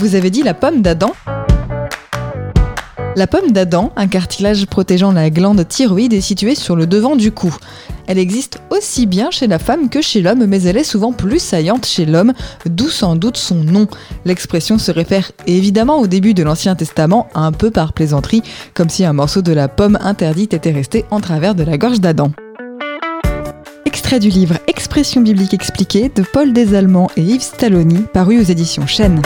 Vous avez dit la pomme d'Adam la pomme d'Adam, un cartilage protégeant la glande thyroïde, est située sur le devant du cou. Elle existe aussi bien chez la femme que chez l'homme, mais elle est souvent plus saillante chez l'homme, d'où sans doute son nom. L'expression se réfère évidemment au début de l'Ancien Testament, un peu par plaisanterie, comme si un morceau de la pomme interdite était resté en travers de la gorge d'Adam. Extrait du livre Expression biblique expliquée de Paul Desallemands et Yves Stalloni, paru aux éditions Chênes.